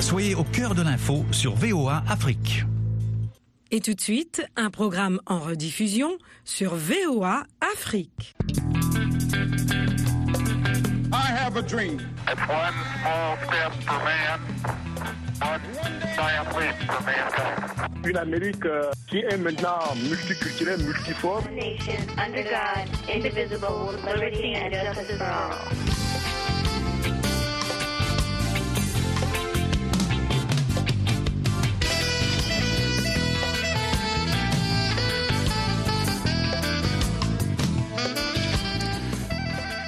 Soyez au cœur de l'info sur VOA Afrique. Et tout de suite, un programme en rediffusion sur VOA Afrique. I have a dream. It's one small step for man, one giant leap for mankind. Une Amérique euh, qui est maintenant multiculturelle, multiforme. nation under God, indivisible, with liberty and justice for all.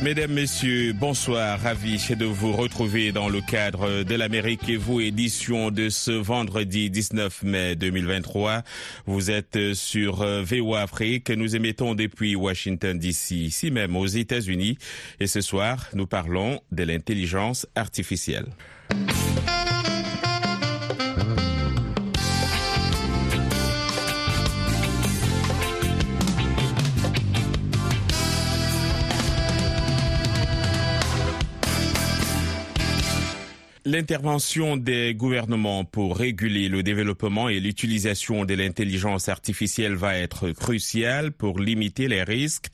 Mesdames, Messieurs, bonsoir. Ravi de vous retrouver dans le cadre de l'Amérique et vous, édition de ce vendredi 19 mai 2023. Vous êtes sur VOA Afrique. Nous émettons depuis Washington DC, ici même aux États-Unis. Et ce soir, nous parlons de l'intelligence artificielle. L'intervention des gouvernements pour réguler le développement et l'utilisation de l'intelligence artificielle va être cruciale pour limiter les risques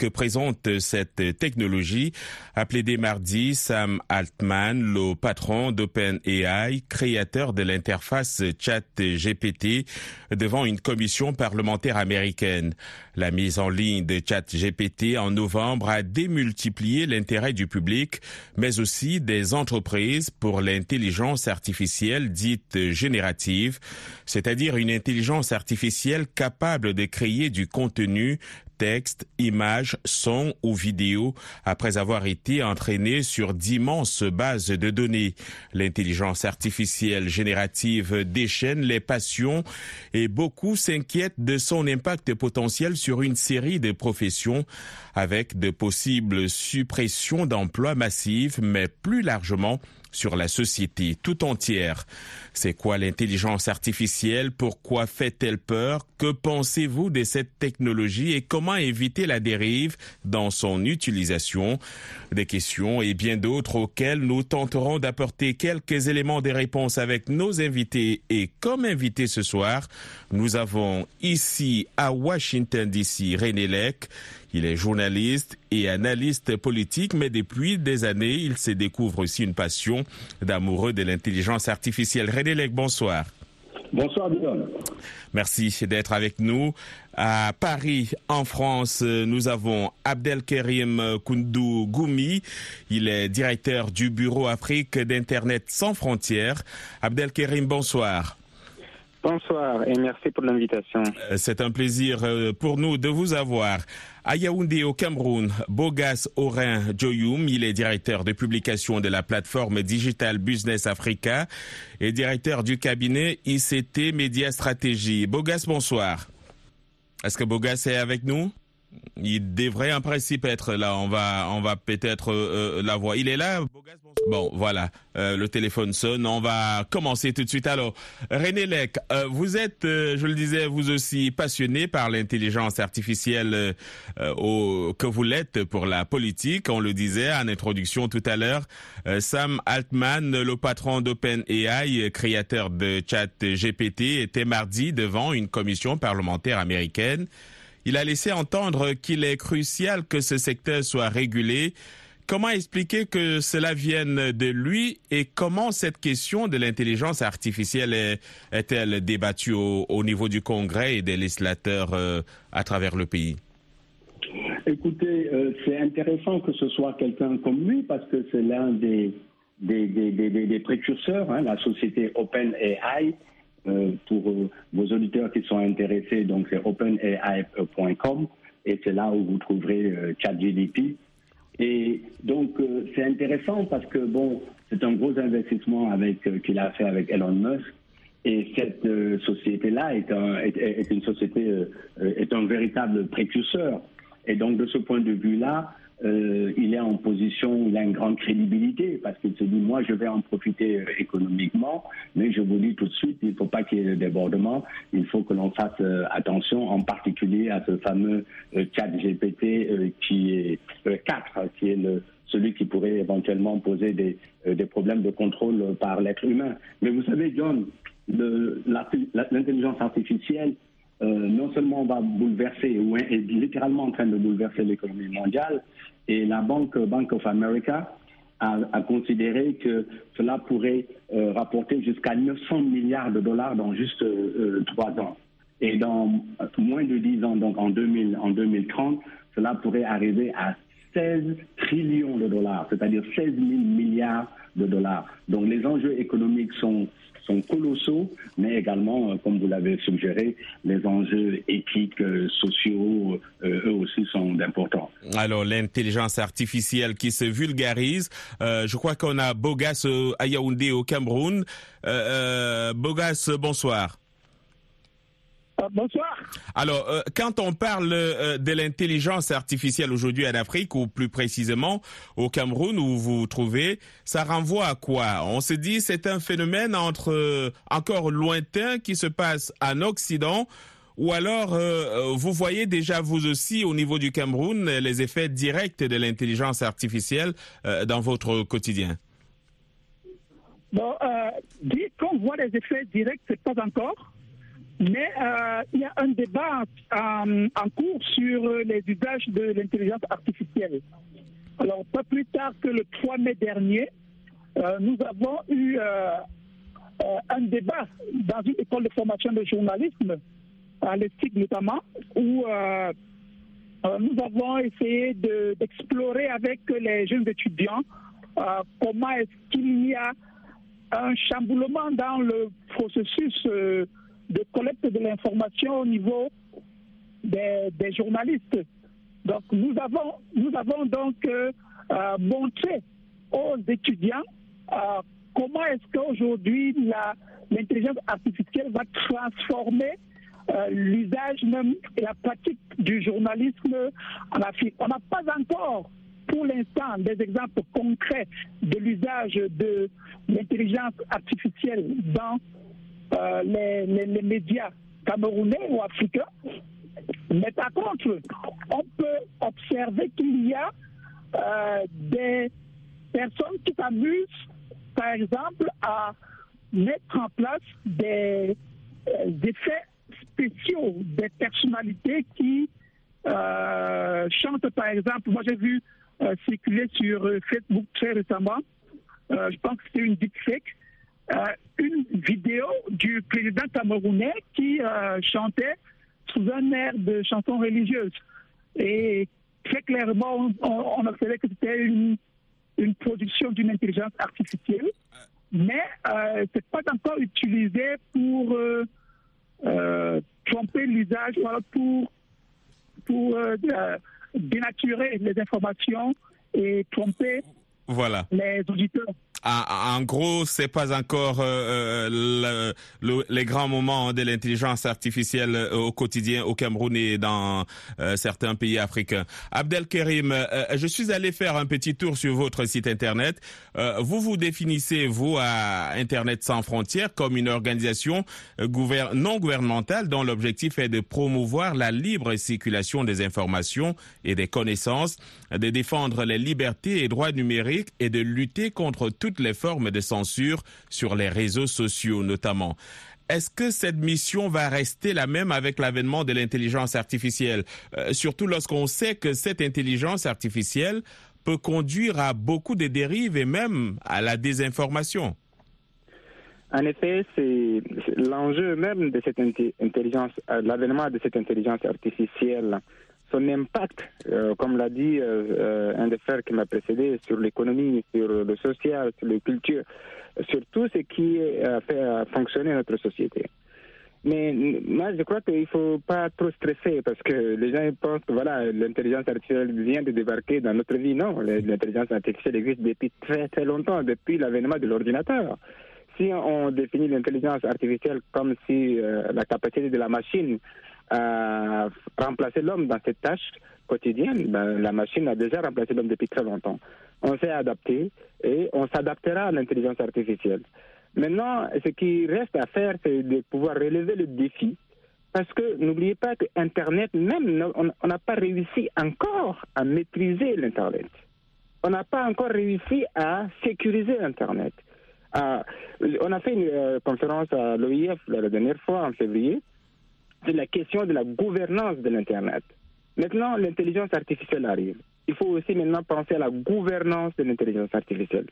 que présente cette technologie, a plaidé mardi Sam Altman, le patron d'OpenAI, créateur de l'interface ChatGPT, devant une commission parlementaire américaine. La mise en ligne de ChatGPT en novembre a démultiplié l'intérêt du public, mais aussi des entreprises pour l'intelligence artificielle dite générative, c'est-à-dire une intelligence artificielle capable de créer du contenu texte, images, sons ou vidéos après avoir été entraîné sur d'immenses bases de données. L'intelligence artificielle générative déchaîne les passions et beaucoup s'inquiètent de son impact potentiel sur une série de professions avec de possibles suppressions d'emplois massives, mais plus largement sur la société tout entière. C'est quoi l'intelligence artificielle? Pourquoi fait-elle peur? Que pensez-vous de cette technologie et comment éviter la dérive dans son utilisation? Des questions et bien d'autres auxquelles nous tenterons d'apporter quelques éléments de réponse avec nos invités. Et comme invité ce soir, nous avons ici à Washington DC René Lec. Il est journaliste et analyste politique, mais depuis des années, il se découvre aussi une passion d'amoureux de l'intelligence artificielle. René Lec, bonsoir. Bonsoir, Dylan. Merci d'être avec nous. À Paris, en France, nous avons Abdelkerim Koundou Goumi. Il est directeur du Bureau Afrique d'Internet sans frontières. Abdelkerim, bonsoir. Bonsoir et merci pour l'invitation. C'est un plaisir pour nous de vous avoir. À Yaoundé, au Cameroun, Bogas Orin Joyoum, il est directeur de publication de la plateforme Digital Business Africa et directeur du cabinet ICT Média Stratégie. Bogas, bonsoir. Est-ce que Bogas est avec nous? Il devrait en principe être là. On va, on va peut-être euh, la voir. Il est là. Bon, voilà. Euh, le téléphone sonne. On va commencer tout de suite. Alors, René Lec, euh, vous êtes, je le disais, vous aussi passionné par l'intelligence artificielle au, que vous l'êtes pour la politique. On le disait en introduction tout à l'heure. Sam Altman, le patron d'OpenAI, créateur de ChatGPT, était mardi devant une commission parlementaire américaine. Il a laissé entendre qu'il est crucial que ce secteur soit régulé. Comment expliquer que cela vienne de lui et comment cette question de l'intelligence artificielle est-elle débattue au, au, niveau du Congrès et des législateurs euh, à travers le pays? Écoutez, euh, c'est intéressant que ce soit quelqu'un comme lui parce que c'est l'un des, des, des, des, précurseurs, hein, la société OpenAI. Euh, pour euh, vos auditeurs qui sont intéressés, donc c'est openai.com et c'est là où vous trouverez euh, ChatGDP. Et donc c'est intéressant parce que bon, c'est un gros investissement qu'il a fait avec Elon Musk. Et cette société-là est, un, une société, est un véritable précurseur. Et donc de ce point de vue-là, euh, il est en position, il a une grande crédibilité parce qu'il se dit moi je vais en profiter euh, économiquement, mais je vous dis tout de suite il ne faut pas qu'il y ait de débordement, il faut que l'on fasse euh, attention, en particulier à ce fameux chat GPT qui est 4, qui est celui qui pourrait éventuellement poser des, euh, problèmes de contrôle par l'être humain. Mais vous savez, John, l'intelligence artificielle euh, non seulement va bouleverser, ou est littéralement en train de bouleverser l'économie mondiale, et la Banque Bank of America a, considéré que cela pourrait euh, rapporter jusqu'à 900 milliards de dollars dans juste euh, trois ans. Et dans moins de 10 ans, donc en, 2000, en 2030, cela pourrait arriver à 16 trillions de dollars, c'est-à-dire 16 000 milliards de dollars. Donc les enjeux économiques sont, sont colossaux, mais également, euh, comme vous l'avez suggéré, les enjeux éthiques, euh, sociaux, euh, eux aussi sont importants. Alors, l'intelligence artificielle qui se vulgarise. Euh, je crois qu'on a Bogas à au Cameroun. Bogas, bonsoir. Bonsoir. Alors, euh, quand on parle euh, de l'intelligence artificielle aujourd'hui en Afrique, ou plus précisément au Cameroun où vous vous trouvez, ça renvoie à quoi? On se dit c'est un phénomène entre euh, encore lointain qui se passe en Occident, ou alors vous voyez déjà vous aussi au niveau du Cameroun les effets directs de l'intelligence artificielle dans votre quotidien? Bon, euh, dire qu'on voit les effets directs, c'est pas encore. Mais euh, il y a un débat en, en cours sur les usages de l'intelligence artificielle. Alors, pas plus tard que le 3 mai dernier, euh, nous avons eu euh, euh, un débat dans une école de formation de journalisme, à l'ESTIC notamment, où euh, euh, nous avons essayé de- d'explorer avec les jeunes étudiants euh, comment est-ce qu'il y a un chamboulement dans le processus euh, de collecte de l'information au niveau des, journalistes. Donc nous avons, nous avons donc euh, euh, montré aux étudiants euh, comment est-ce qu'aujourd'hui l'intelligence artificielle va transformer l'usage même et la pratique du journalisme en Afrique. On n'a pas encore pour l'instant des exemples concrets de l'usage de l'intelligence artificielle dans euh, les, les- les médias camerounais ou africains. Mais par contre, on peut observer qu'il y a euh, des personnes qui s'amusent, par exemple, à mettre en place des, euh, effets spéciaux, des personnalités qui euh, chantent, par exemple. Moi, j'ai vu euh, circuler sur Facebook très récemment, je pense que c'était une deepfake, une vidéo du président camerounais qui euh, chantait sous un air de chanson religieuse. Et très clairement, on, on observait que c'était une, une production d'une intelligence artificielle, mais euh, c'est pas encore utilisé pour euh, euh, tromper l'usage, pour, pour euh, euh, dénaturer les informations et tromper Voilà. les auditeurs. En, en gros, c'est pas encore euh, le- le- les grands moments de l'intelligence artificielle euh, au quotidien au Cameroun et dans euh, certains pays africains. Abdelkarim, euh, je suis allé faire un petit tour sur votre site internet. Euh, vous vous définissez vous à Internet sans frontières comme une organisation euh, gouver- non gouvernementale dont l'objectif est de promouvoir la libre circulation des informations et des connaissances, de défendre les libertés et droits numériques et de lutter contre toutes les formes de censure sur les réseaux sociaux notamment. Est-ce que cette mission va rester la même avec l'avènement de l'intelligence artificielle? Euh, Surtout lorsqu'on sait que cette intelligence artificielle peut conduire à beaucoup de dérives et même à la désinformation. En effet, c'est l'enjeu même de cette intelligence, euh, l'avènement de cette intelligence artificielle, son impact, euh, comme l'a dit euh, euh, un des frères qui m'a précédé, sur l'économie, sur le social, sur la culture, sur tout ce qui euh, fait fonctionner notre société. Mais moi, je crois qu'il ne faut pas trop stresser parce que les gens pensent que voilà, l'intelligence artificielle vient de débarquer dans notre vie. Non, l'intelligence artificielle existe depuis très très longtemps, depuis l'avènement de l'ordinateur. Si on définit l'intelligence artificielle comme si la capacité de la machine à remplacer l'homme dans cette tâche quotidienne, ben, la machine a déjà remplacé l'homme depuis très longtemps. On s'est adapté et on s'adaptera à l'intelligence artificielle. Maintenant, ce qui reste à faire, c'est de pouvoir relever le défi. Parce que n'oubliez pas que Internet, même, on n'a pas réussi encore à maîtriser l'Internet. on n'a pas encore réussi à sécuriser Internet. Euh, on a fait une euh, conférence à l'OIF la dernière fois, en février, sur la question de la gouvernance de l'Internet. Maintenant, l'intelligence artificielle arrive. Il faut aussi maintenant penser à la gouvernance de l'intelligence artificielle.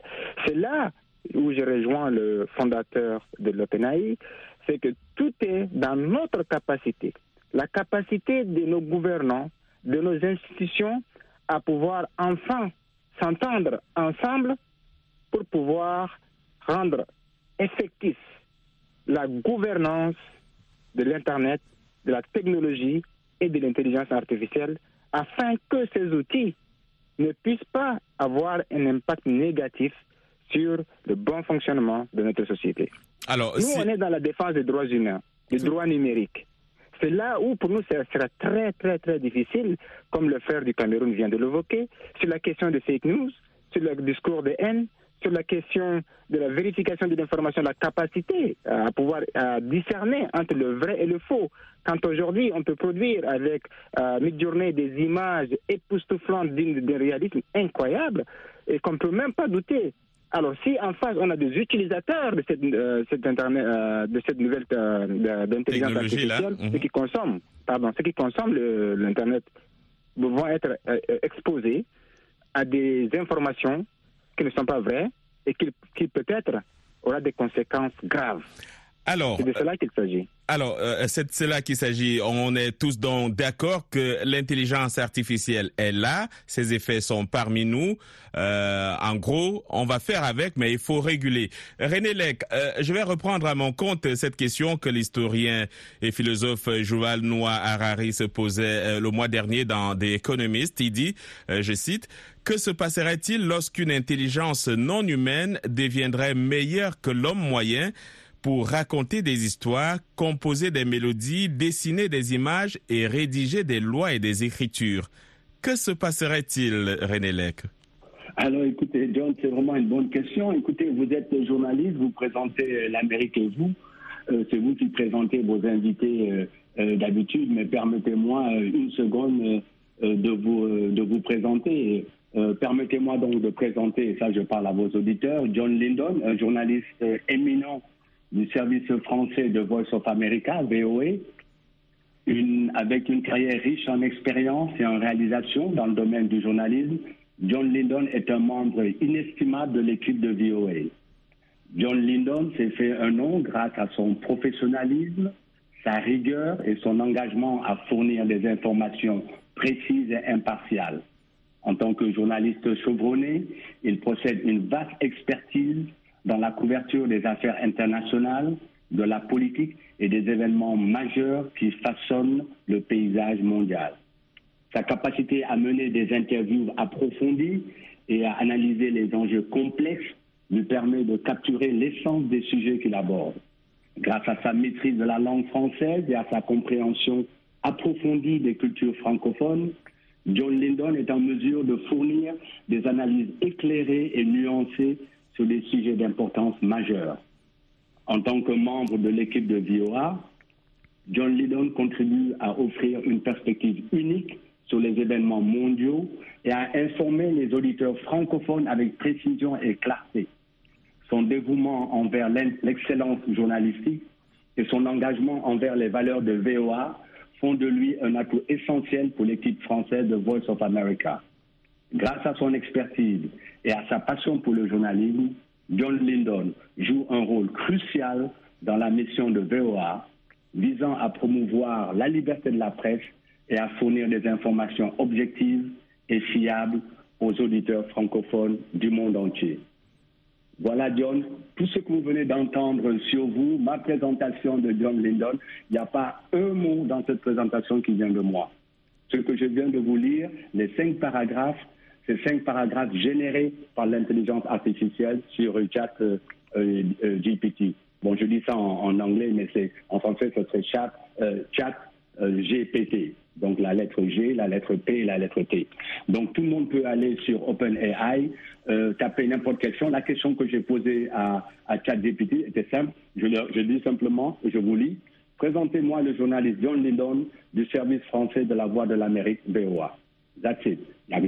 C'est là où je rejoins le fondateur de l'OpenAI, c'est que tout est dans notre capacité, la capacité de nos gouvernants, de nos institutions à pouvoir enfin s'entendre ensemble pour pouvoir rendre effectif la gouvernance de l'Internet, de la technologie et de l'intelligence artificielle afin que ces outils ne puissent pas avoir un impact négatif sur le bon fonctionnement de notre société. Alors, Nous, si- on est dans la défense des droits humains, des droits numériques. C'est là où, pour nous, ça sera très, très, très difficile, comme le frère du Cameroun vient de l'évoquer, sur la question des fake news, sur le discours de haine, sur la question de la vérification de l'information, la capacité à pouvoir euh, discerner entre le vrai et le faux. Quand aujourd'hui, on peut produire avec euh, Midjourney des images époustouflantes d'un réalisme incroyable et qu'on ne peut même pas douter. Alors, si en face, on a des utilisateurs de cette, euh, cette internet, euh, de cette nouvelle euh, d'intelligence artificielle, Mhm. ceux qui consomment, pardon, ceux qui consomment l'Internet vont être euh, euh, exposés à des informations qui ne sont pas vraies et qui, qui peut-être aura des conséquences graves. alors, C'est de cela qu'il s'agit. Alors, euh, c'est c'est là qu'il s'agit. On est tous donc d'accord que l'intelligence artificielle est là, ses effets sont parmi nous. Euh, en gros, on va faire avec, mais il faut réguler. René Lec, euh, je vais reprendre à mon compte cette question que l'historien et philosophe Joval Noah Harari se posait le mois dernier dans The Economist. Il dit, je cite, que se passerait-il lorsqu'une intelligence non humaine deviendrait meilleure que l'homme moyen pour raconter des histoires, composer des mélodies, dessiner des images et rédiger des lois et des écritures? Que se passerait-il, René Lec Alors écoutez, John, c'est vraiment une bonne question. Écoutez, vous êtes journaliste, vous présentez euh, l'Amérique et vous. Euh, c'est vous qui présentez vos invités euh, d'habitude, mais permettez-moi une seconde de, vous, de vous présenter. Euh, permettez-moi donc de présenter, et ça je parle à vos auditeurs, John Lyndon, un journaliste éminent du service français de Voice of America, VOA, avec une carrière riche en expérience et en réalisation dans le domaine du journalisme, John Lyndon est un membre inestimable de l'équipe de VOA. John Lyndon s'est fait un nom grâce à son professionnalisme, sa rigueur et son engagement à fournir des informations précises et impartiales. En tant que journaliste chevronné, il possède une vaste expertise dans la couverture des affaires internationales, de la politique et des événements majeurs qui façonnent le paysage mondial. Sa capacité à mener des interviews approfondies et à analyser les enjeux complexes lui permet de capturer l'essence des sujets qu'il aborde. Grâce à sa maîtrise de la langue française et à sa compréhension approfondie des cultures francophones, John Lyndon est en mesure de fournir des analyses éclairées et nuancées sur des sujets d'importance majeure. En tant que membre de l'équipe de VOA, John Lydon contribue à offrir une perspective unique sur les événements mondiaux et à informer les auditeurs francophones avec précision et clarté. Son dévouement envers l'excellence journalistique et son engagement envers les valeurs de VOA font de lui un atout essentiel pour l'équipe française de Voice of America. Grâce à son expertise et à sa passion pour le journalisme, John Lyndon joue un rôle crucial dans la mission de VOA visant à promouvoir la liberté de la presse et à fournir des informations objectives et fiables aux auditeurs francophones du monde entier. Voilà, John, tout ce que vous venez d'entendre sur vous, ma présentation de John Lyndon, il n'y a pas un mot dans cette présentation qui vient de moi. Ce que je viens de vous lire, les cinq paragraphes, ces cinq paragraphes générés par l'intelligence artificielle sur chat euh, euh, GPT. Bon, je dis ça en, anglais, mais c'est en français, ce serait euh, chat GPT. Donc la lettre G, la lettre P et la lettre T. Donc tout le monde peut aller sur OpenAI, euh, taper n'importe quelle question. La question que j'ai posée à, à ChatGPT était simple. Je, dis simplement, je vous lis. Présentez-moi le journaliste John Lydon du service français de la Voix de l'Amérique, VOA. That's it.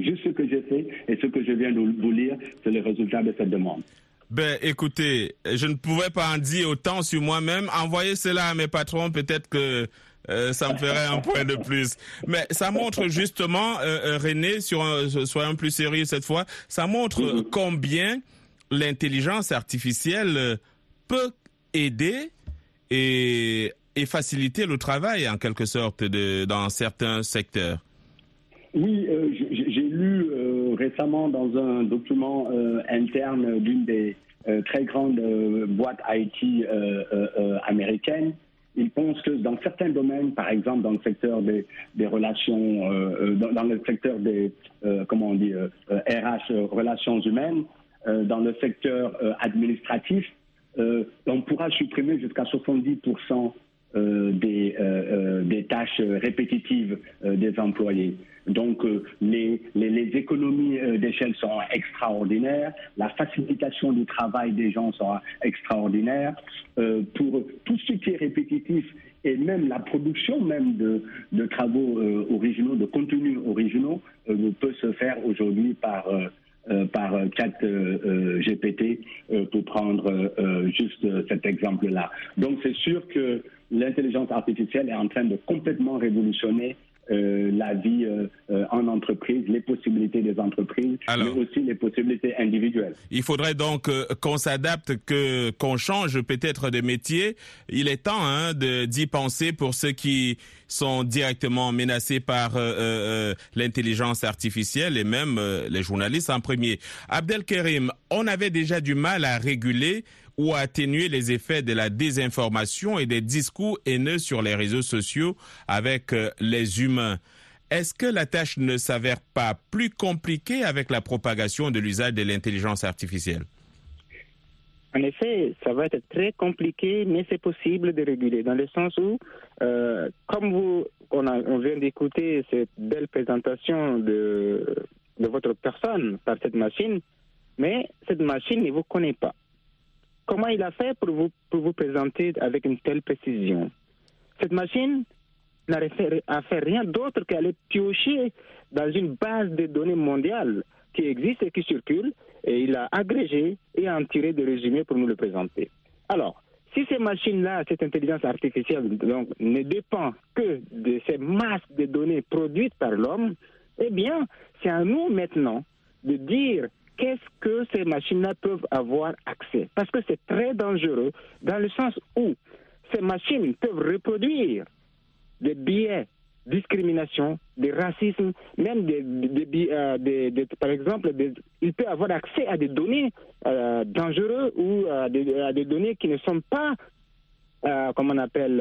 Juste ce que j'ai fait et ce que je viens de vous lire, c'est le résultat de cette demande. Ben, écoutez, je ne pouvais pas en dire autant sur moi-même. Envoyez cela à mes patrons, peut-être que euh, ça me ferait un point de plus. Mais ça montre justement, euh, euh, René, sur un, soyons plus sérieux cette fois, ça montre combien l'intelligence artificielle peut aider et, et faciliter le travail en quelque sorte de, dans certains secteurs. Oui, j'ai lu récemment dans un document interne d'une des très grandes boîtes IT américaines ils pensent que dans certains domaines, par exemple dans le secteur des, relations, euh, dans, le secteur des, euh, comment on dit, RH, relations humaines, dans le secteur administratif, on pourra supprimer jusqu'à 70% des, des tâches répétitives des employés. Donc les, les, économies d'échelle sont extraordinaires, la facilitation du travail des gens sera extraordinaire. pour tout ce qui est répétitif et même la production même de, travaux originaux, de contenus originaux, peut se faire aujourd'hui par par 4 GPT pour prendre juste cet exemple-là. Donc c'est sûr que l'intelligence artificielle est en train de complètement révolutionner euh, la vie euh, euh, en entreprise, les possibilités des entreprises, mais aussi les possibilités individuelles. Il faudrait donc qu'on s'adapte, que qu'on change peut-être de métier. Il est temps hein, de d'y penser pour ceux qui sont directement menacés par l'intelligence artificielle et même les journalistes en premier. Abdelkerim, on avait déjà du mal à réguler ou atténuer les effets de la désinformation et des discours haineux sur les réseaux sociaux avec euh, les humains. Est-ce que la tâche ne s'avère pas plus compliquée avec la propagation de l'usage de l'intelligence artificielle? En effet, ça va être très compliqué, mais c'est possible de réguler, dans le sens où, euh, comme vous, on, vient d'écouter cette belle présentation de votre personne par cette machine, mais cette machine ne vous connaît pas. Comment il a fait pour vous, pour vous présenter avec une telle précision? Cette machine n'a fait rien d'autre qu'aller piocher dans une base de données mondiale qui existe et qui circule, et il a agrégé et en tiré des résumés pour nous le présenter. Alors, si ces machines-là, cette intelligence artificielle, donc, ne dépend que de ces masses de données produites par l'homme, eh bien, c'est à nous maintenant de dire qu'est-ce que ces machines-là peuvent avoir accès? Parce que c'est très dangereux dans le sens où ces machines peuvent reproduire des biais discrimination, des racismes, même des, des, euh, par exemple, il peut avoir accès à des données euh, dangereuses ou à des, données qui ne sont pas, euh, comme on appelle,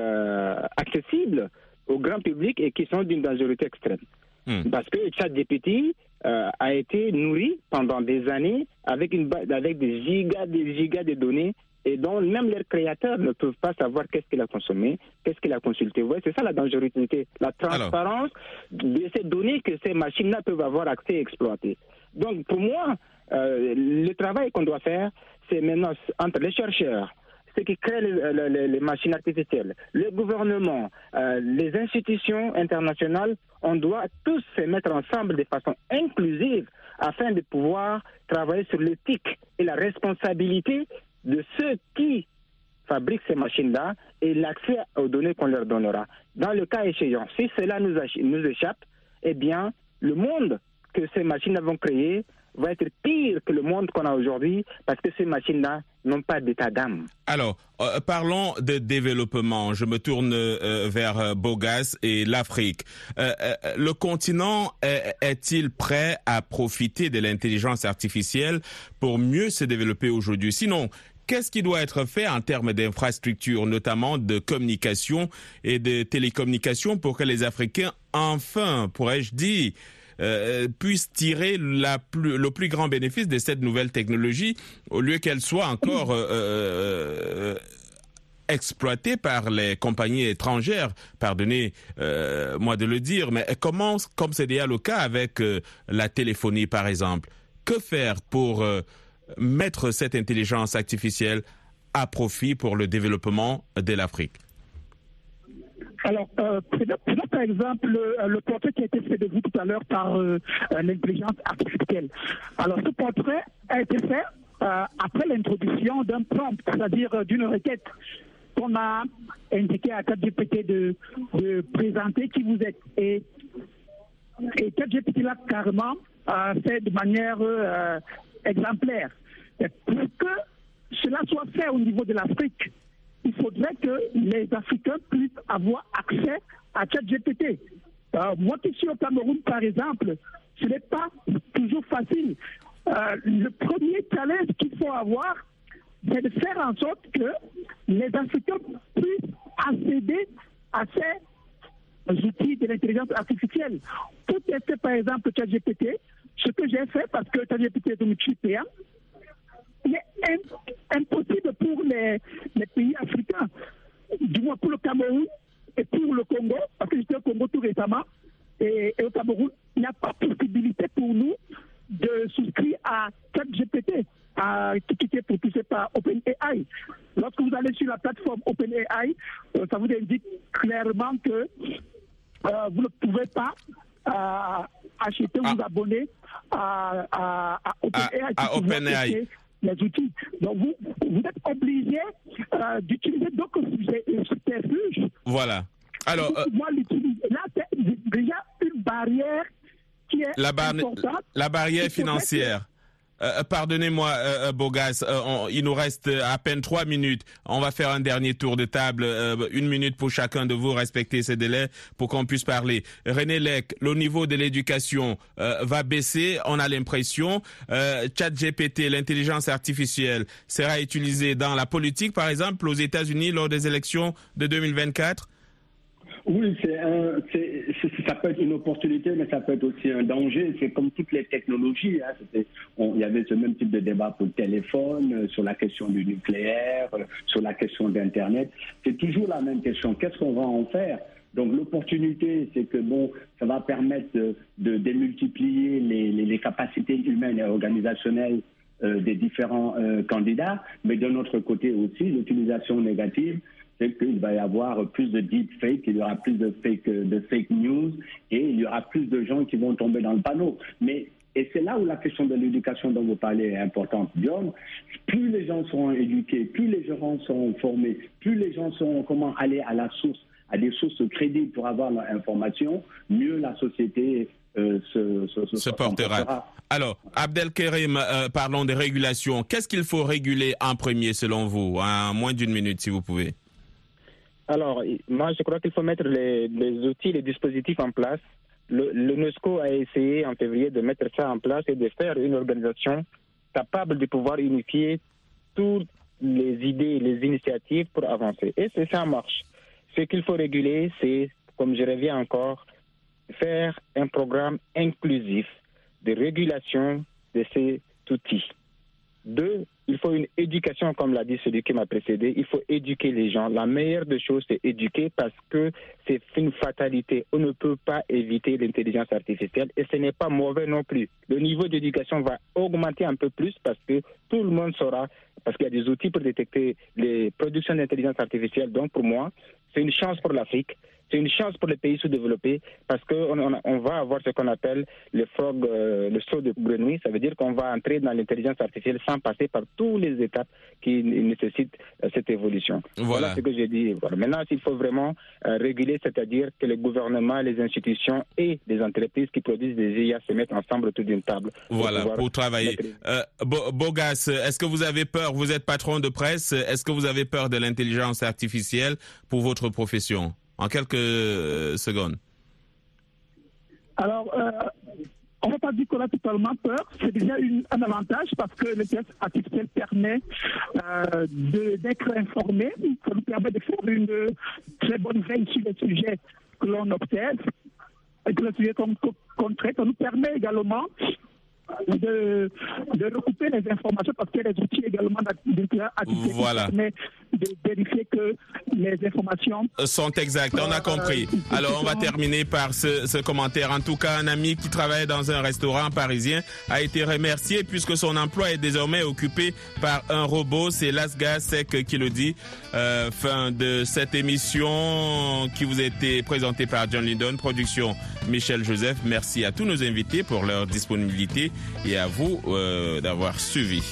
accessibles au grand public et qui sont d'une dangerosité extrême. Hmm. Parce que ChatGPT euh, a été nourri pendant des années avec, une, avec des gigas, des gigas de données et dont même leurs créateurs ne peuvent pas savoir qu'est-ce qu'il a consommé, qu'est-ce qu'il a consulté. Ouais, c'est ça la dangerosité, la transparence de ces données que ces machines-là peuvent avoir accès et exploiter. Donc pour moi, euh, le travail qu'on doit faire, c'est maintenant entre les chercheurs, ceux qui créent les, machines artificielles, le gouvernement, euh, les institutions internationales, on doit tous se mettre ensemble de façon inclusive afin de pouvoir travailler sur l'éthique et la responsabilité de ceux qui fabriquent ces machines-là et l'accès aux données qu'on leur donnera. Dans le cas échéant, si cela nous, nous échappe, eh bien, le monde que ces machines vont créer va être pire que le monde qu'on a aujourd'hui parce que ces machines-là n'ont pas d'état d'âme. Alors, euh, parlons de développement. Je me tourne euh, vers euh, Bogas et l'Afrique. le continent est-il prêt à profiter de l'intelligence artificielle pour mieux se développer aujourd'hui? Sinon, qu'est-ce qui doit être fait en termes d'infrastructures, notamment de communication et de télécommunications pour que les Africains, enfin, pourrais-je dire, euh, puissent tirer le plus grand bénéfice de cette nouvelle technologie au lieu qu'elle soit encore euh, euh, exploitée par les compagnies étrangères. Pardonnez-moi de le dire, mais comment, comme c'est déjà le cas avec la téléphonie par exemple, que faire pour mettre cette intelligence artificielle à profit pour le développement de l'Afrique? Alors, euh, prenons, par exemple le, le portrait qui a été fait de vous tout à l'heure par euh, euh, l'intelligence artificielle. Alors, ce portrait a été fait euh, après l'introduction d'un prompt, c'est-à-dire euh, d'une requête qu'on a indiqué à ChatGPT de, de présenter qui vous êtes. Et, et ChatGPT l'a carrément euh, fait de manière euh, exemplaire. Pour que cela soit fait au niveau de l'Afrique, il faudrait que les Africains puissent avoir accès à ChatGPT. Euh, moi qui suis au Cameroun, par exemple, ce n'est pas toujours facile. Euh, le premier challenge qu'il faut avoir, c'est de faire en sorte que les Africains puissent accéder à ces outils de l'intelligence artificielle. Pour tester, par exemple, ChatGPT, ce que j'ai fait, parce que ChatGPT est un outil payant, il est im- impossible pour les, les pays africains, du moins pour le Cameroun et pour le Congo, parce que j'étais au Congo tout récemment, et, et au Cameroun, il n'y a pas possibilité pour nous de souscrire à ChatGPT, à, qui qui est propulsé par OpenAI. Lorsque vous allez sur la plateforme OpenAI, euh, ça vous indique clairement que euh, vous ne pouvez pas euh, acheter ou vous abonner à, à, à OpenAI. à qui vous OpenAI. Les outils. Donc vous, vous êtes obligé euh, d'utiliser donc ces ces subterfuges. Voilà. Alors, euh, l'utiliser. Là, c'est déjà une barrière qui est la, bar- importante. la barrière financière. Euh, Pardonnez-moi, euh, euh, Bogas, euh, on- il nous reste euh, à peine trois minutes. On va faire un dernier tour de table, euh, une minute pour chacun de vous, respecter ces délais pour qu'on puisse parler. René Lec, le niveau de l'éducation euh, va baisser, on a l'impression. Euh, ChatGPT, l'intelligence artificielle, sera utilisé dans la politique, par exemple, aux États-Unis lors des élections de 2024 Oui, c'est ça peut être une opportunité, mais ça peut être aussi un danger. C'est comme toutes les technologies. Hein. On- il y avait ce même type de débat pour le téléphone, euh, sur la question du nucléaire, euh, sur la question d'Internet. C'est toujours la même question. Qu'est-ce qu'on va en faire? Donc l'opportunité, c'est que bon, ça va permettre de, démultiplier les, capacités humaines et organisationnelles euh, des différents candidats, mais de notre côté aussi, l'utilisation négative, c'est qu'il va y avoir plus de deepfake, il y aura plus de fake, de fake news et il y aura plus de gens qui vont tomber dans le panneau. Mais et c'est là où la question de l'éducation dont vous parlez est importante. Guillaume, plus les gens seront éduqués, plus les gens seront formés, plus les gens sauront comment aller à la source, à des sources crédibles pour avoir leur information, mieux la société euh, se, se, se- se se portera. Alors, Abdelkerim, euh, parlons des régulations. Qu'est-ce qu'il faut réguler en premier selon vous? En moins d'une minute, si vous pouvez. Alors, moi, je crois qu'il faut mettre les, outils, les dispositifs en place. L'UNESCO a essayé en février de mettre ça en place et de faire une organisation capable de pouvoir unifier toutes les idées, les initiatives pour avancer. Et c'est ça marche. Ce qu'il faut réguler, c'est, comme je reviens encore, faire un programme inclusif de régulation de ces outils. Deux, il faut une éducation, comme l'a dit celui qui m'a précédé. Il faut éduquer les gens. La meilleure des choses, c'est éduquer parce que c'est une fatalité. On ne peut pas éviter l'intelligence artificielle et ce n'est pas mauvais non plus. Le niveau d'éducation va augmenter un peu plus parce que tout le monde saura, parce qu'il y a des outils pour détecter les productions d'intelligence artificielle. Donc pour moi, c'est une chance pour l'Afrique. C'est une chance pour les pays sous-développés parce qu'on on, on va avoir ce qu'on appelle le frog, euh, le saut de grenouille. Ça veut dire qu'on va entrer dans l'intelligence artificielle sans passer par toutes les étapes qui nécessitent euh, cette évolution. Voilà. ce que j'ai dit. Voilà. Maintenant, il faut vraiment euh, réguler, c'est-à-dire que les gouvernements, les institutions et les entreprises qui produisent des IA se mettent ensemble autour d'une table. Voilà, pour travailler. mettre- Euh, Bo- Bogas, est-ce que vous avez peur? Vous êtes patron de presse. Est-ce que vous avez peur de l'intelligence artificielle pour votre profession? En quelques euh, secondes. Alors, euh, on ne va pas dire qu'on a totalement peur. C'est déjà une- un avantage parce que l'intelligence artificielle permet euh, d'être informé. Ça nous permet de faire une très bonne veille sur les sujets que l'on observe et que les sujets qu'on traite. Ça nous permet également de, de recouper les informations parce qu'il y a des outils également d'intelligence artificielle Voilà. permettent de vérifier que les informations sont exactes. On a compris. Alors, on va terminer par ce, ce, commentaire. En tout cas, un ami qui travaille dans un restaurant parisien a été remercié puisque son emploi est désormais occupé par un robot. C'est Lasga Sec qui le dit. Euh, fin de cette émission qui vous a été présentée par John Lydon, production Michel Joseph. Merci à tous nos invités pour leur disponibilité et à vous euh, d'avoir suivi.